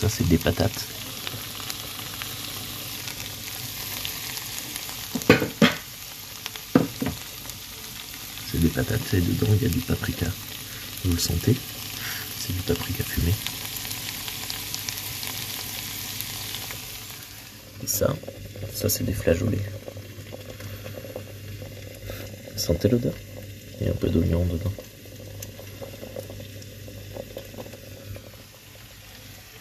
Ça, c'est des patates. C'est des patates et dedans il y a du paprika. Vous le sentez? C'est du paprika fumé. Et ça, ça c'est des flageolets. Sentez l'odeur Il y a un peu d'oignon dedans.